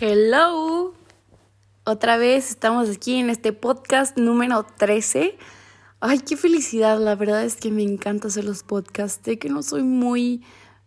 Hello. Otra vez estamos aquí en este podcast número 13. Ay, qué felicidad. La verdad es que me encanta hacer los podcasts. Sé que no soy muy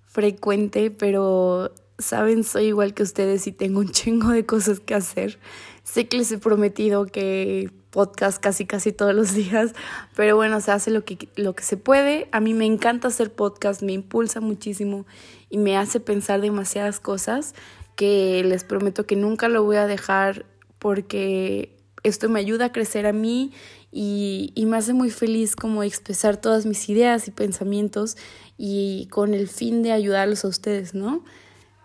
frecuente, pero saben, soy igual que ustedes y tengo un chingo de cosas que hacer. Sé que les he prometido que podcast casi casi todos los días, pero bueno, se hace lo que, lo que se puede. A mí me encanta hacer podcast, me impulsa muchísimo y me hace pensar demasiadas cosas que les prometo que nunca lo voy a dejar porque esto me ayuda a crecer a mí y, y, me hace muy feliz como expresar todas mis ideas y pensamientos y con el fin de ayudarlos a ustedes, ¿no?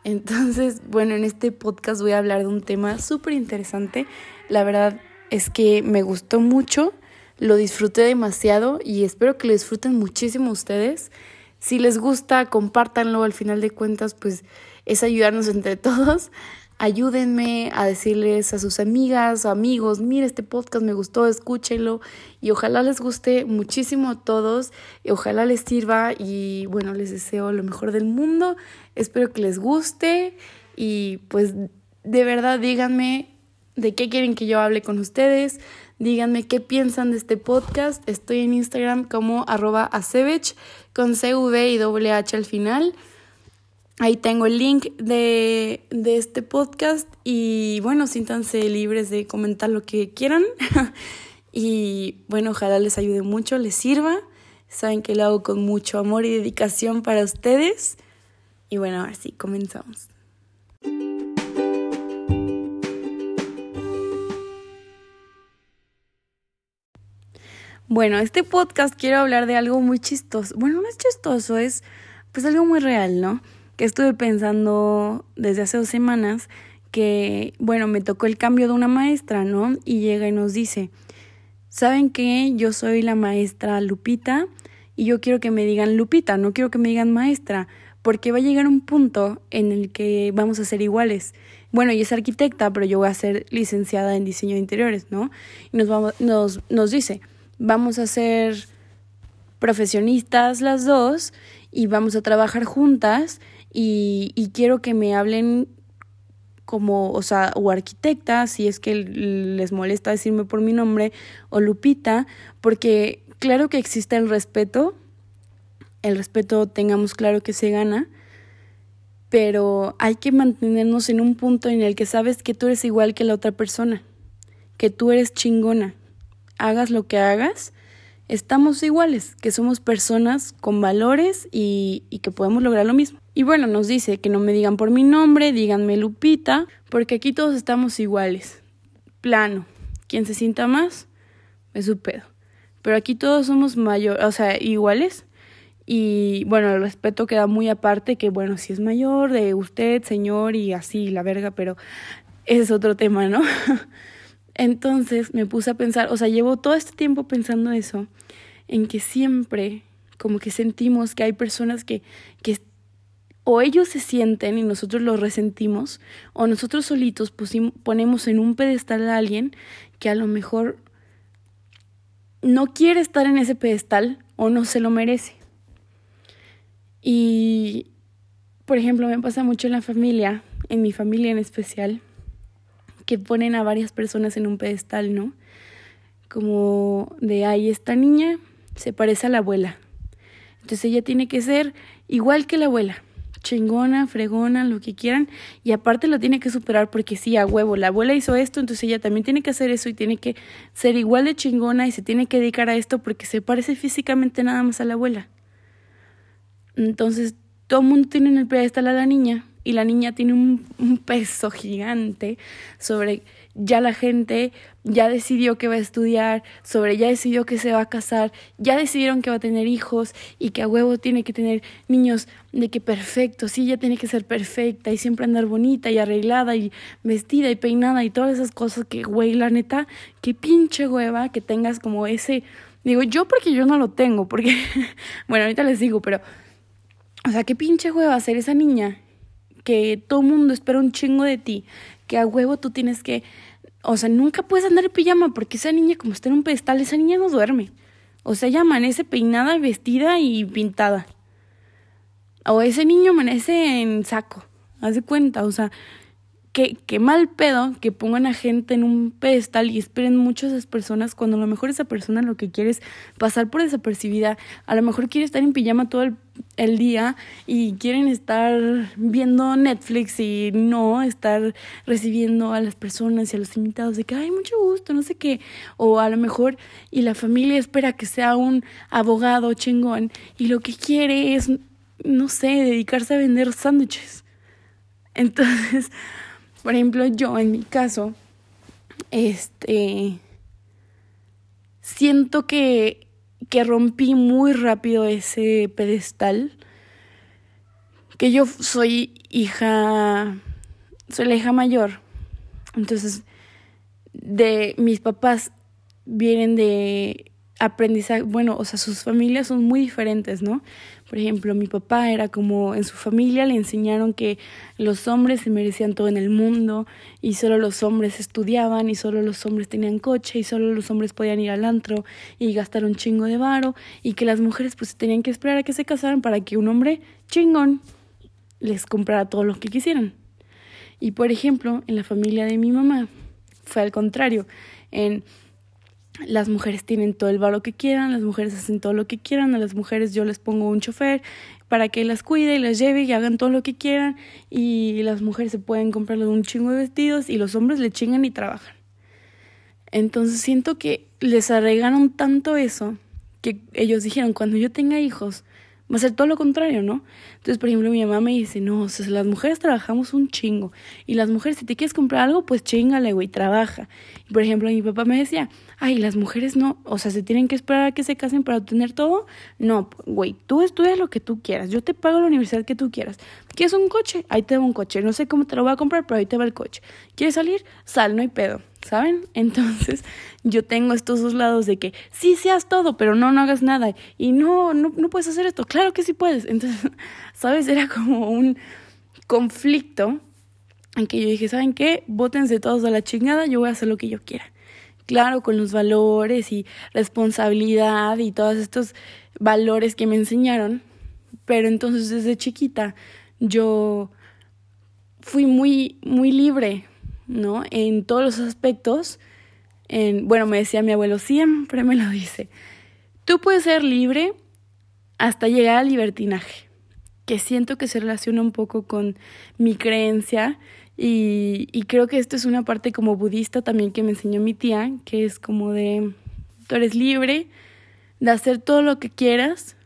Entonces, bueno, en este podcast voy a hablar de un tema súper interesante. La verdad es que me gustó mucho, lo disfruté demasiado y espero que lo disfruten muchísimo ustedes. Si les gusta, compártanlo. Al final de cuentas, pues es ayudarnos entre todos. Ayúdenme a decirles a sus amigas o amigos, mire este podcast me gustó, escúchenlo y ojalá les guste muchísimo a todos y ojalá les sirva y bueno, les deseo lo mejor del mundo. Espero que les guste y pues de verdad díganme de qué quieren que yo hable con ustedes. Díganme qué piensan de este podcast. Estoy en Instagram como arroba acevech con CV y doble H al final. Ahí tengo el link de, de este podcast y bueno, siéntanse libres de comentar lo que quieran. y bueno, ojalá les ayude mucho, les sirva. Saben que lo hago con mucho amor y dedicación para ustedes. Y bueno, ahora sí, comenzamos. Bueno, este podcast quiero hablar de algo muy chistoso. Bueno, no es chistoso, es pues algo muy real, ¿no? Estuve pensando desde hace dos semanas que, bueno, me tocó el cambio de una maestra, ¿no? Y llega y nos dice, ¿saben qué? Yo soy la maestra Lupita y yo quiero que me digan Lupita, no quiero que me digan maestra, porque va a llegar un punto en el que vamos a ser iguales. Bueno, ella es arquitecta, pero yo voy a ser licenciada en diseño de interiores, ¿no? Y nos, vamos, nos, nos dice, vamos a ser profesionistas las dos y vamos a trabajar juntas y, y quiero que me hablen como, o sea, o arquitecta, si es que les molesta decirme por mi nombre, o Lupita, porque claro que existe el respeto, el respeto tengamos claro que se gana, pero hay que mantenernos en un punto en el que sabes que tú eres igual que la otra persona, que tú eres chingona, hagas lo que hagas, estamos iguales, que somos personas con valores y, y, que podemos lograr lo mismo. Y bueno, nos dice que no me digan por mi nombre, díganme Lupita, porque aquí todos estamos iguales. Plano. Quien se sienta más, es su pedo. Pero aquí todos somos mayor, o sea, iguales. Y bueno, el respeto queda muy aparte, que bueno, si es mayor de usted, señor, y así, la verga, pero ese es otro tema, ¿no? Entonces me puse a pensar, o sea, llevo todo este tiempo pensando eso, en que siempre como que sentimos que hay personas que, que o ellos se sienten y nosotros los resentimos, o nosotros solitos ponemos en un pedestal a alguien que a lo mejor no quiere estar en ese pedestal o no se lo merece. Y, por ejemplo, me pasa mucho en la familia, en mi familia en especial, que ponen a varias personas en un pedestal, ¿no? Como de, ay, esta niña se parece a la abuela. Entonces ella tiene que ser igual que la abuela, chingona, fregona, lo que quieran, y aparte lo tiene que superar porque sí, a huevo, la abuela hizo esto, entonces ella también tiene que hacer eso y tiene que ser igual de chingona y se tiene que dedicar a esto porque se parece físicamente nada más a la abuela. Entonces, todo el mundo tiene en el pedestal a la niña y la niña tiene un, peso gigante sobre ya la gente ya decidió que va a estudiar, sobre ya decidió que se va a casar, ya decidieron que va a tener hijos y que a huevo tiene que tener niños de que perfecto, sí, ya tiene que ser perfecta y siempre andar bonita y arreglada y vestida y peinada y todas esas cosas que, güey, la neta, qué pinche hueva que tengas como ese, digo yo porque yo no lo tengo, porque, bueno, ahorita les digo, pero, o sea, qué pinche hueva ser esa niña que todo mundo espera un chingo de ti, que a huevo tú tienes que, o sea, nunca puedes andar en pijama porque esa niña como está en un pedestal, esa niña no duerme. O sea, ella amanece peinada, vestida y pintada. O ese niño amanece en saco, haz de cuenta, o sea, qué, qué mal pedo que pongan a gente en un pedestal y esperen mucho a esas personas cuando a lo mejor esa persona lo que quiere es pasar por desapercibida, a lo mejor quiere estar en pijama todo el, el día y quieren estar viendo Netflix y no estar recibiendo a las personas y a los invitados de que hay mucho gusto, no sé qué, o a lo mejor y la familia espera que sea un abogado chingón y lo que quiere es, no sé, dedicarse a vender sándwiches. Entonces, por ejemplo, yo en mi caso, este, siento que, que rompí muy rápido ese pedestal, que yo soy hija, soy la hija mayor, entonces de mis papás vienen de aprendizaje, bueno, o sea, sus familias son muy diferentes, ¿no? Por ejemplo, mi papá era como en su familia le enseñaron que los hombres se merecían todo en el mundo y solo los hombres estudiaban y solo los hombres tenían coche y solo los hombres podían ir al antro y gastar un chingo de varo y que las mujeres pues tenían que esperar a que se casaran para que un hombre chingón les comprara todo lo que quisieran. Y por ejemplo, en la familia de mi mamá fue al contrario. En las mujeres tienen todo el valor que quieran, las mujeres hacen todo lo que quieran, a las mujeres yo les pongo un chofer para que las cuide y las lleve y hagan todo lo que quieran y las mujeres se pueden comprar un chingo de vestidos y los hombres le chingan y trabajan. Entonces siento que les arregaron tanto eso que ellos dijeron, cuando yo tenga hijos, va a ser todo lo contrario, ¿no? Entonces, por ejemplo, mi mamá me dice, no, o sea, las mujeres trabajamos un chingo. Y las mujeres, si te quieres comprar algo, pues chingale, güey, trabaja. Y, por ejemplo, mi papá me decía, ay, las mujeres no, o sea, se tienen que esperar a que se casen para obtener todo. No, güey, tú estudias lo que tú quieras. Yo te pago la universidad que tú quieras. ¿Quieres un coche? Ahí te va un coche. No sé cómo te lo voy a comprar, pero ahí te va el coche. ¿Quieres salir? Sal, no hay pedo. ¿Saben? Entonces yo tengo estos dos lados de que sí seas todo, pero no, no hagas nada. Y no, no, no puedes hacer esto. Claro que sí puedes. Entonces, ¿sabes? Era como un conflicto en que yo dije, ¿saben qué? Bótense todos a la chingada, yo voy a hacer lo que yo quiera. Claro, con los valores y responsabilidad y todos estos valores que me enseñaron. Pero entonces desde chiquita yo fui muy, muy libre, ¿no? En todos los aspectos. En, bueno, me decía mi abuelo, siempre me lo dice, tú puedes ser libre hasta llegar al libertinaje, que siento que se relaciona un poco con mi creencia y, y creo que esto es una parte como budista también que me enseñó mi tía, que es como de, tú eres libre de hacer todo lo que quieras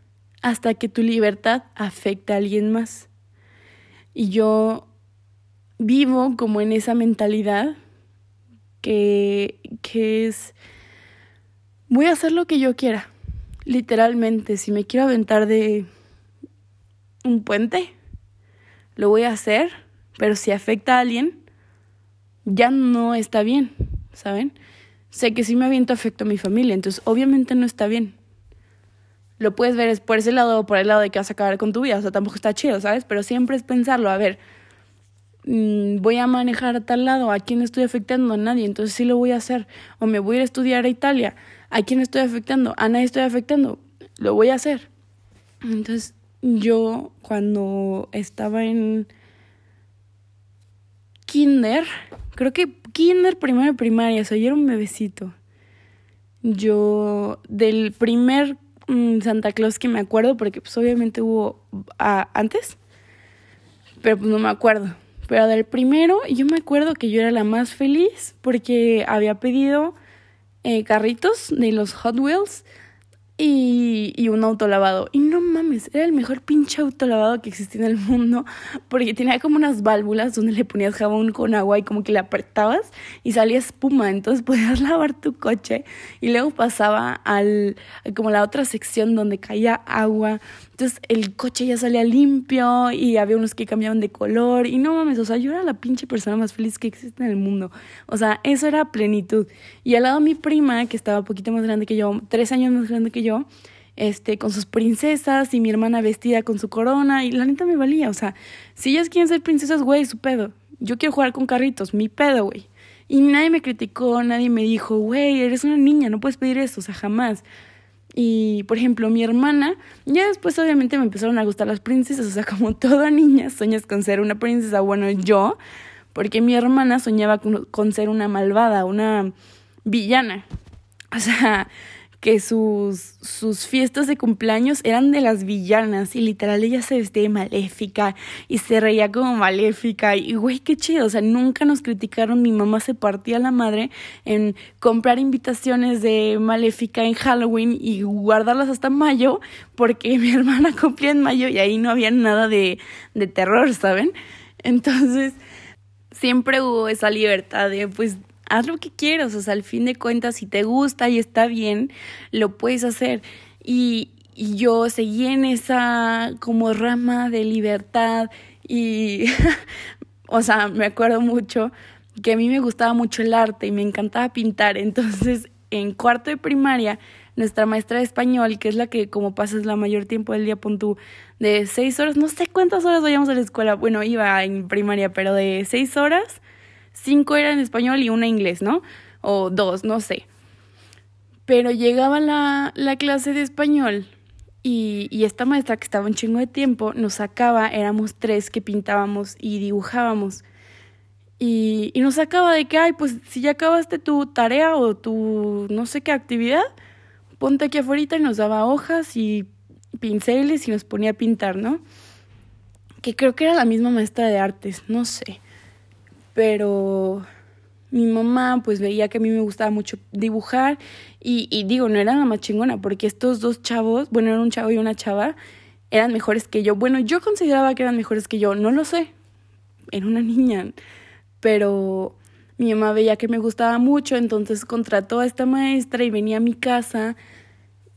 hasta que tu libertad afecte a alguien más. Y yo vivo como en esa mentalidad que, que es, voy a hacer lo que yo quiera, literalmente, si me quiero aventar de un puente, lo voy a hacer, pero si afecta a alguien, ya no está bien, ¿saben? Sé que si me aviento afecto a mi familia, entonces obviamente no está bien. Lo puedes ver por ese lado o por el lado de que vas a acabar con tu vida, o sea, tampoco está chido, ¿sabes? Pero siempre es pensarlo, a ver, voy a manejar a tal lado, ¿a quién estoy afectando? A nadie, entonces sí lo voy a hacer. O me voy a ir a estudiar a Italia, ¿a quién estoy afectando? A nadie estoy afectando, lo voy a hacer. Entonces yo cuando estaba en kinder, creo que kinder, primero primaria, o sea, yo era un bebecito. Yo del primer mm, Santa Claus que me acuerdo, porque pues obviamente hubo ah, antes, pero pues no me acuerdo pero del primero, yo me acuerdo que yo era la más feliz porque había pedido eh, carritos de los Hot Wheels y, y un autolavado. Y no mames, era el mejor pinche autolavado que existía en el mundo porque tenía como unas válvulas donde le ponías jabón con agua y como que le apretabas y salía espuma. Entonces podías lavar tu coche y luego pasaba al como la otra sección donde caía agua. Entonces el coche ya salía limpio y había unos que cambiaban de color y no mames, o sea, yo era la pinche persona más feliz que existe en el mundo. O sea, eso era plenitud. Y al lado mi prima, que estaba un poquito más grande que yo, tres años más grande que yo, este, con sus princesas y mi hermana vestida con su corona y la neta me valía, o sea, si ellas quieren ser princesas, güey, su pedo. Yo quiero jugar con carritos, mi pedo, güey. Y nadie me criticó, nadie me dijo, güey, eres una niña, no puedes pedir eso, o sea, jamás. Y, por ejemplo, mi hermana, ya después obviamente me empezaron a gustar las princesas, o sea, como toda niña sueñas con ser una princesa, bueno, yo, porque mi hermana soñaba con, ser una malvada, una villana. O sea, que sus, sus fiestas de cumpleaños eran de las villanas y literal ella se vestía maléfica y se reía como maléfica. Y güey, qué chido, o sea, nunca nos criticaron, mi mamá se partía la madre en comprar invitaciones de maléfica en Halloween y guardarlas hasta mayo porque mi hermana cumplía en mayo y ahí no había nada de, de terror, ¿saben? Entonces, siempre hubo esa libertad de pues haz lo que quieras, o sea, al fin de cuentas, si te gusta y está bien, lo puedes hacer. Y, yo seguí en esa como rama de libertad y, o sea, me acuerdo mucho que a mí me gustaba mucho el arte y me encantaba pintar, entonces en cuarto de primaria, nuestra maestra de español, que es la que como pasas la mayor tiempo del día, pon tú, de seis horas, no sé cuántas horas vayamos a la escuela, bueno, iba en primaria, pero de seis horas cinco eran español y una inglés, ¿no? O dos, no sé. Pero llegaba la, la clase de español y, y, esta maestra que estaba un chingo de tiempo nos sacaba, éramos tres que pintábamos y dibujábamos. Y, y nos sacaba de que, ay, pues si ya acabaste tu tarea o tu no sé qué actividad, ponte aquí afuera y nos daba hojas y pinceles y nos ponía a pintar, ¿no? Que creo que era la misma maestra de artes, no sé pero mi mamá pues veía que a mí me gustaba mucho dibujar y, digo, no era la más chingona porque estos dos chavos, bueno, era un chavo y una chava, eran mejores que yo. Bueno, yo consideraba que eran mejores que yo, no lo sé, era una niña, pero mi mamá veía que me gustaba mucho, entonces contrató a esta maestra y venía a mi casa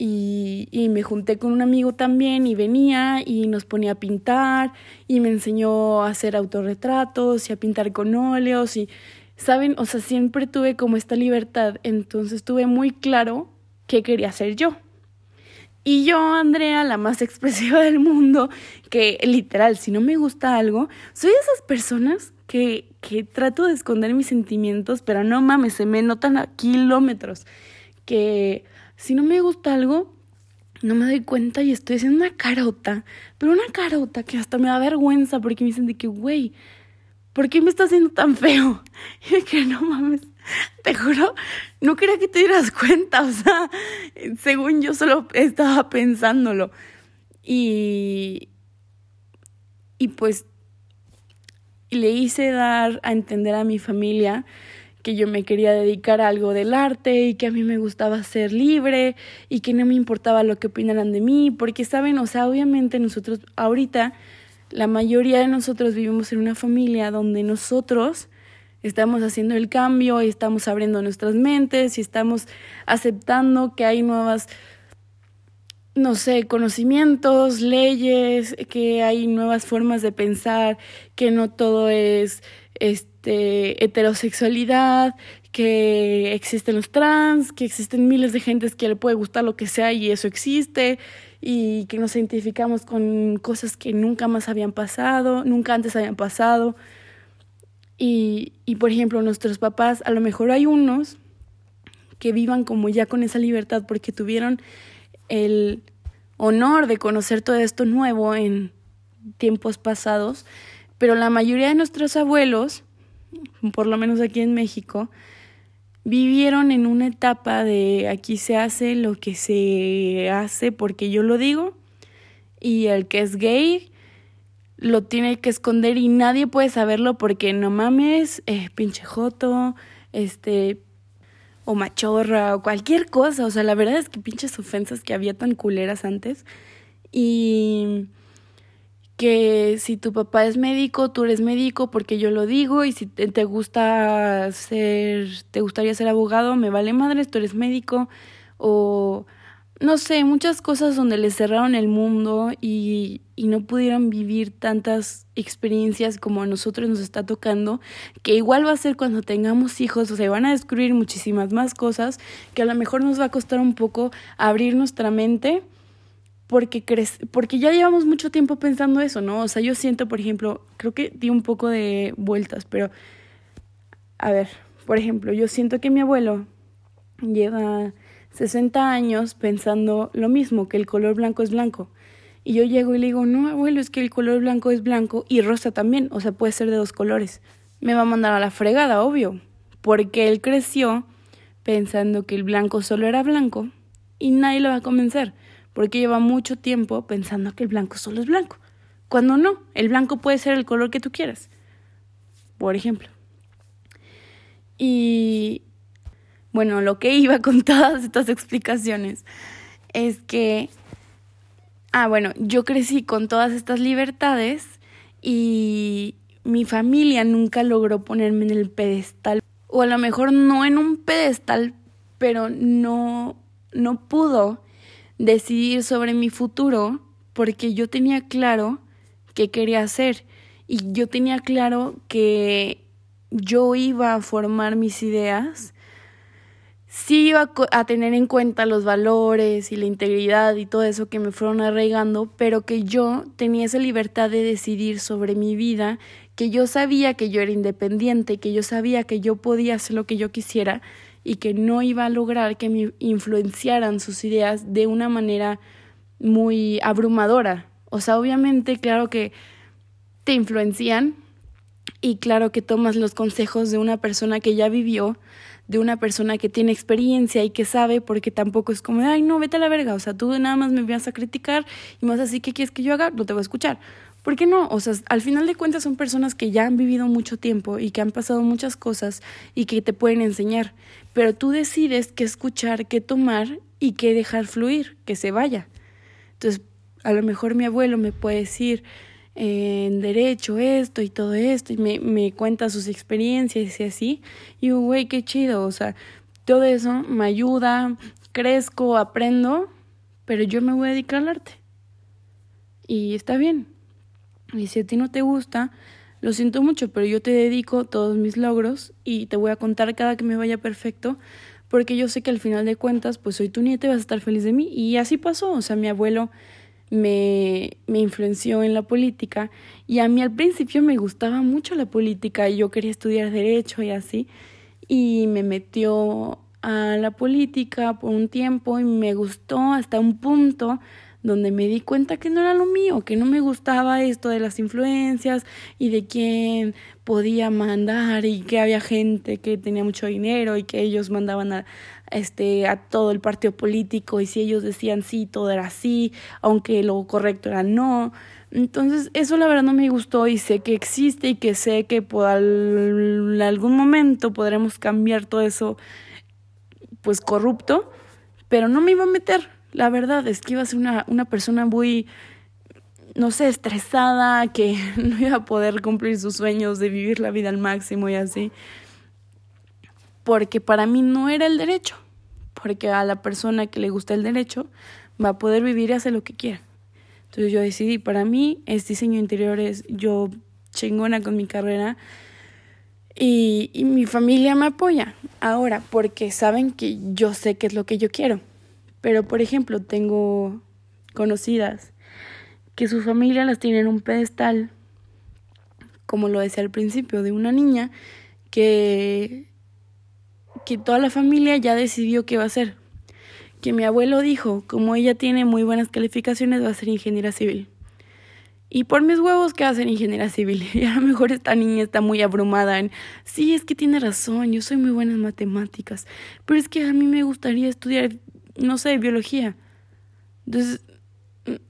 y, y, me junté con un amigo también y venía y nos ponía a pintar y me enseñó a hacer autorretratos y a pintar con óleos y, ¿saben? O sea, siempre tuve como esta libertad, entonces tuve muy claro qué quería hacer yo. Y yo, Andrea, la más expresiva del mundo, que literal, si no me gusta algo, soy de esas personas que, que trato de esconder mis sentimientos, pero no mames, se me notan a kilómetros, que si no me gusta algo, no me doy cuenta y estoy haciendo una carota, pero una carota que hasta me da vergüenza porque me dicen de que, güey, ¿por qué me estás haciendo tan feo? Y de que no mames, te juro, no quería que te dieras cuenta, o sea, según yo solo estaba pensándolo. Y, y pues le hice dar a entender a mi familia que yo me quería dedicar a algo del arte y que a mí me gustaba ser libre y que no me importaba lo que opinaran de mí, porque saben, o sea, obviamente nosotros ahorita, la mayoría de nosotros vivimos en una familia donde nosotros estamos haciendo el cambio y estamos abriendo nuestras mentes y estamos aceptando que hay nuevas no sé, conocimientos, leyes, que hay nuevas formas de pensar, que no todo es este, heterosexualidad, que existen los trans, que existen miles de gentes que le puede gustar lo que sea y eso existe, y que nos identificamos con cosas que nunca más habían pasado, nunca antes habían pasado. Y, y por ejemplo, nuestros papás, a lo mejor hay unos que vivan como ya con esa libertad porque tuvieron el honor de conocer todo esto nuevo en tiempos pasados, pero la mayoría de nuestros abuelos, por lo menos aquí en México, vivieron en una etapa de aquí se hace lo que se hace porque yo lo digo y el que es gay lo tiene que esconder y nadie puede saberlo porque no mames, eh, pinche joto, este, o machorra o cualquier cosa. O sea, la verdad es que pinches ofensas que había tan culeras antes. Y que si tu papá es médico, tú eres médico porque yo lo digo y si te, gusta ser, te gustaría ser abogado, me vale madre, tú eres médico o no sé, muchas cosas donde les cerraron el mundo y, y no pudieron vivir tantas experiencias como a nosotros nos está tocando, que igual va a ser cuando tengamos hijos, o sea, van a descubrir muchísimas más cosas que a lo mejor nos va a costar un poco abrir nuestra mente porque, porque ya llevamos mucho tiempo pensando eso, ¿no? O sea, yo siento, por ejemplo, creo que di un poco de vueltas, pero, a ver, por ejemplo, yo siento que mi abuelo lleva 60 años pensando lo mismo, que el color blanco es blanco. Y yo llego y le digo, no, abuelo, es que el color blanco es blanco y rosa también, o sea, puede ser de dos colores. me va a mandar a la fregada, obvio, porque él creció pensando que el blanco solo era blanco y nadie lo va a convencer, porque lleva mucho tiempo pensando que el blanco solo es blanco, cuando no, el blanco puede ser el color que tú quieras, por ejemplo. Y bueno, lo que iba con todas estas explicaciones es que, ah, bueno, yo crecí con todas estas libertades y mi familia nunca logró ponerme en el pedestal, o a lo mejor no en un pedestal, pero no, no pudo decidir sobre mi futuro porque yo tenía claro qué quería hacer. Y yo tenía claro que yo iba a formar mis ideas. Sí iba a tener en cuenta los valores y la integridad y todo eso que me fueron arraigando, pero que yo tenía esa libertad de decidir sobre mi vida, que yo sabía que yo era independiente, que yo sabía que yo podía hacer lo que yo quisiera y que no iba a lograr que me influenciaran sus ideas de una manera muy abrumadora. O sea, obviamente, claro que te influencian y claro que tomas los consejos de una persona que ya vivió, de una persona que tiene experiencia y que sabe, porque tampoco es como, ay, no, vete a la verga, o sea, tú nada más me vas a criticar y más así, ¿qué quieres que yo haga? No te voy a escuchar. ¿Por qué no? O sea, al final de cuentas son personas que ya han vivido mucho tiempo y que han pasado muchas cosas y que te pueden enseñar, pero tú decides qué escuchar, qué tomar y qué dejar fluir, que se vaya. Entonces, a lo mejor mi abuelo me puede decir, en derecho esto y todo esto y me, me cuenta sus experiencias y así. Y güey, qué chido, o sea, todo eso me ayuda, crezco, aprendo, pero yo me voy a dedicar al arte. Y está bien. Y si a ti no te gusta, lo siento mucho, pero yo te dedico todos mis logros y te voy a contar cada que me vaya perfecto, porque yo sé que al final de cuentas, pues soy tu nieta y vas a estar feliz de mí. Y así pasó, o sea, mi abuelo me, me influenció en la política y a mí al principio me gustaba mucho la política y yo quería estudiar derecho y así y me metió a la política por un tiempo y me gustó hasta un punto donde me di cuenta que no era lo mío, que no me gustaba esto de las influencias y de quién podía mandar y que había gente que tenía mucho dinero y que ellos mandaban a, este, a todo el partido político y si ellos decían sí, todo era sí, aunque lo correcto era no. Entonces, eso la verdad no me gustó y sé que existe y que sé que por algún momento podremos cambiar todo eso, pues corrupto, pero no me iba a meter. La verdad es que iba a ser una, una persona muy, no sé, estresada, que no iba a poder cumplir sus sueños de vivir la vida al máximo y así porque para mí no era el derecho, porque a la persona que le gusta el derecho va a poder vivir y hacer lo que quiera. Entonces yo decidí, para mí es diseño interior, es yo chingona con mi carrera y, y mi familia me apoya. Ahora, porque saben que yo sé qué es lo que yo quiero. Pero, por ejemplo, tengo conocidas que su familia las tiene en un pedestal, como lo decía al principio, de una niña que que toda la familia ya decidió qué va a hacer. Que mi abuelo dijo, como ella tiene muy buenas calificaciones, va a ser ingeniera civil. Y por mis huevos que ser ingeniera civil. Y a lo mejor esta niña está muy abrumada en, sí, es que tiene razón, yo soy muy buena en matemáticas, pero es que a mí me gustaría estudiar, no sé, biología. Entonces,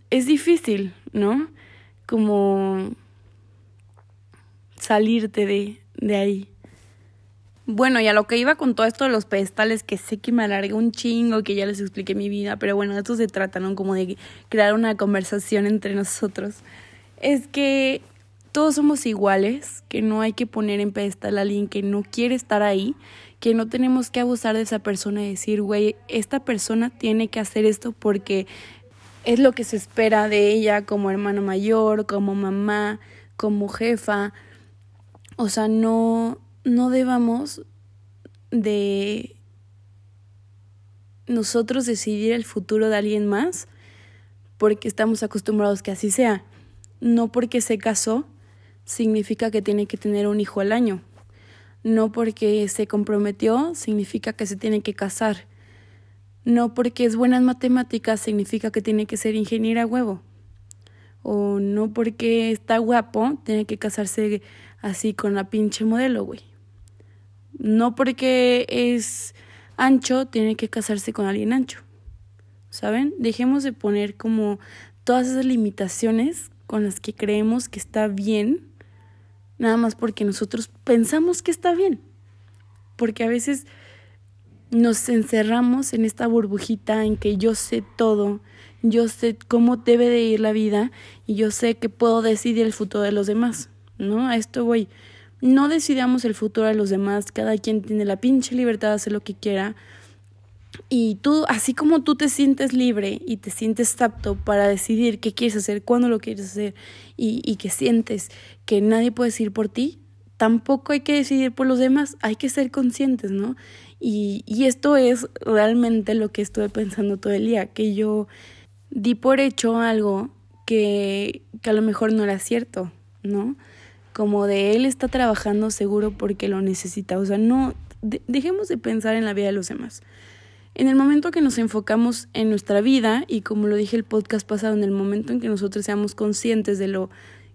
es difícil, ¿no? Como salirte de, de ahí. Bueno, y a lo que iba con todo esto de los pedestales, que sé que me alargué un chingo, que ya les expliqué mi vida, pero bueno, esto se trata, ¿no? Como de crear una conversación entre nosotros. Es que todos somos iguales, que no hay que poner en pedestal a alguien que no quiere estar ahí, que no tenemos que abusar de esa persona y decir, güey, esta persona tiene que hacer esto porque es lo que se espera de ella como hermana mayor, como mamá, como jefa. O sea, no, no debamos de nosotros decidir el futuro de alguien más porque estamos acostumbrados que así sea. No porque se casó significa que tiene que tener un hijo al año. No porque se comprometió significa que se tiene que casar. No porque es buena en matemáticas significa que tiene que ser ingeniera huevo. O no porque está guapo, tiene que casarse así con la pinche modelo, güey. No porque es ancho, tiene que casarse con alguien ancho. ¿Saben? Dejemos de poner como todas esas limitaciones con las que creemos que está bien, nada más porque nosotros pensamos que está bien. Porque a veces nos encerramos en esta burbujita en que yo sé todo, yo sé cómo debe de ir la vida y yo sé que puedo decidir el futuro de los demás, ¿no? A esto voy. No decidamos el futuro de los demás, cada quien tiene la pinche libertad de hacer lo que quiera. Y tú, así como tú te sientes libre y te sientes apto para decidir qué quieres hacer, cuándo lo quieres hacer y, y que sientes que nadie puede decir por ti, tampoco hay que decidir por los demás, hay que ser conscientes, ¿no? Y, y esto es realmente lo que estuve pensando todo el día, que yo di por hecho algo que, que a lo mejor no era cierto, ¿no? Como de él está trabajando seguro porque lo necesita, o sea, no, dejemos de pensar en la vida de los demás. En el momento que nos enfocamos en nuestra vida, y como lo dije el podcast pasado, en el momento en que nosotros seamos conscientes de lo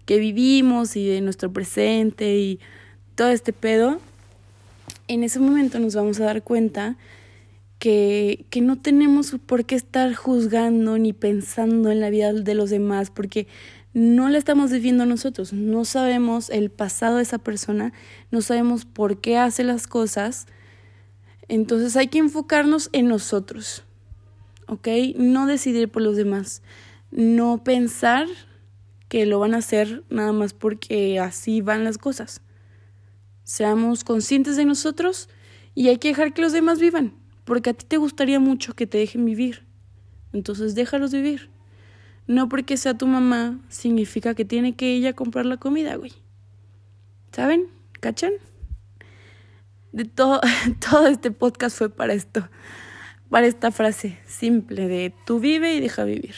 que vivimos y de nuestro presente y todo este pedo, en ese momento nos vamos a dar cuenta que, que no tenemos por qué estar juzgando ni pensando en la vida de los demás, porque no la estamos viviendo nosotros, no sabemos el pasado de esa persona, no sabemos por qué hace las cosas, entonces hay que enfocarnos en nosotros, ¿ok? No decidir por los demás, no pensar que lo van a hacer nada más porque así van las cosas. Seamos conscientes de nosotros y hay que dejar que los demás vivan, porque a ti te gustaría mucho que te dejen vivir. Entonces déjalos vivir. No porque sea tu mamá significa que tiene que ella comprar la comida, güey. ¿Saben? ¿Cachan? De todo, todo este podcast fue para esto, para esta frase simple de tú vive y deja vivir.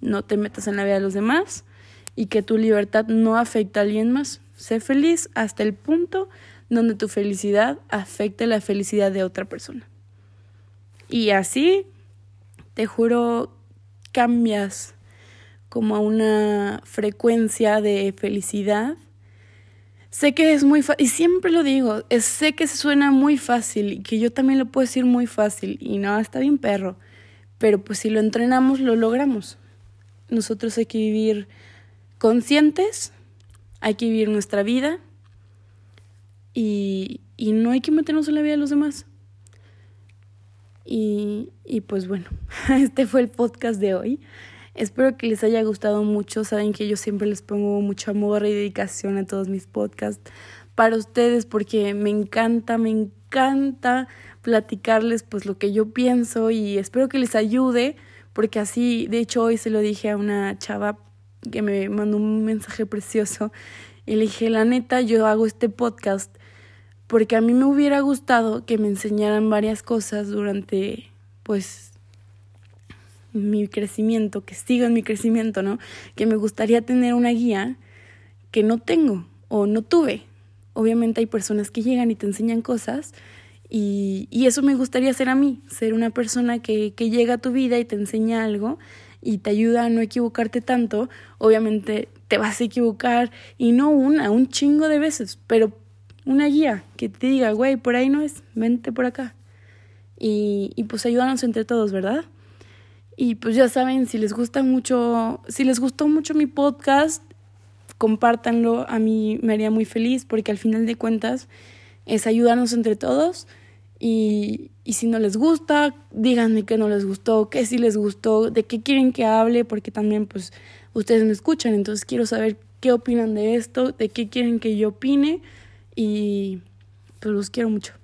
No te metas en la vida de los demás y que tu libertad no afecte a alguien más. Sé feliz hasta el punto donde tu felicidad afecte la felicidad de otra persona. Y así, te juro, cambias como a una frecuencia de felicidad. Sé que es muy fácil, y siempre lo digo, sé que se suena muy fácil y que yo también lo puedo decir muy fácil y no, está bien perro, pero pues si lo entrenamos lo logramos. Nosotros hay que vivir conscientes hay que vivir nuestra vida y, y no hay que meternos en la vida de los demás. Y, y pues bueno, este fue el podcast de hoy. Espero que les haya gustado mucho. Saben que yo siempre les pongo mucho amor y dedicación a todos mis podcasts para ustedes porque me encanta, me encanta platicarles pues lo que yo pienso y espero que les ayude porque así, de hecho hoy se lo dije a una chava que me mandó un mensaje precioso y le dije, la neta, yo hago este podcast porque a mí me hubiera gustado que me enseñaran varias cosas durante, pues, mi crecimiento, que sigan mi crecimiento, ¿no? Que me gustaría tener una guía que no tengo o no tuve. Obviamente hay personas que llegan y te enseñan cosas y, y eso me gustaría ser a mí, ser una persona que, que llega a tu vida y te enseña algo y te ayuda a no equivocarte tanto, obviamente te vas a equivocar y no una, un chingo de veces, pero una guía que te diga, güey, por ahí no es, vente por acá. Y, y pues ayúdanos entre todos, ¿verdad? Y pues ya saben, si les gusta mucho, si les gustó mucho mi podcast, compártanlo, a mí me haría muy feliz porque al final de cuentas es ayudarnos entre todos. Y, y si no les gusta, díganme qué no les gustó, qué sí les gustó, de qué quieren que hable, porque también pues ustedes me escuchan, entonces quiero saber qué opinan de esto, de qué quieren que yo opine. Y pues los quiero mucho.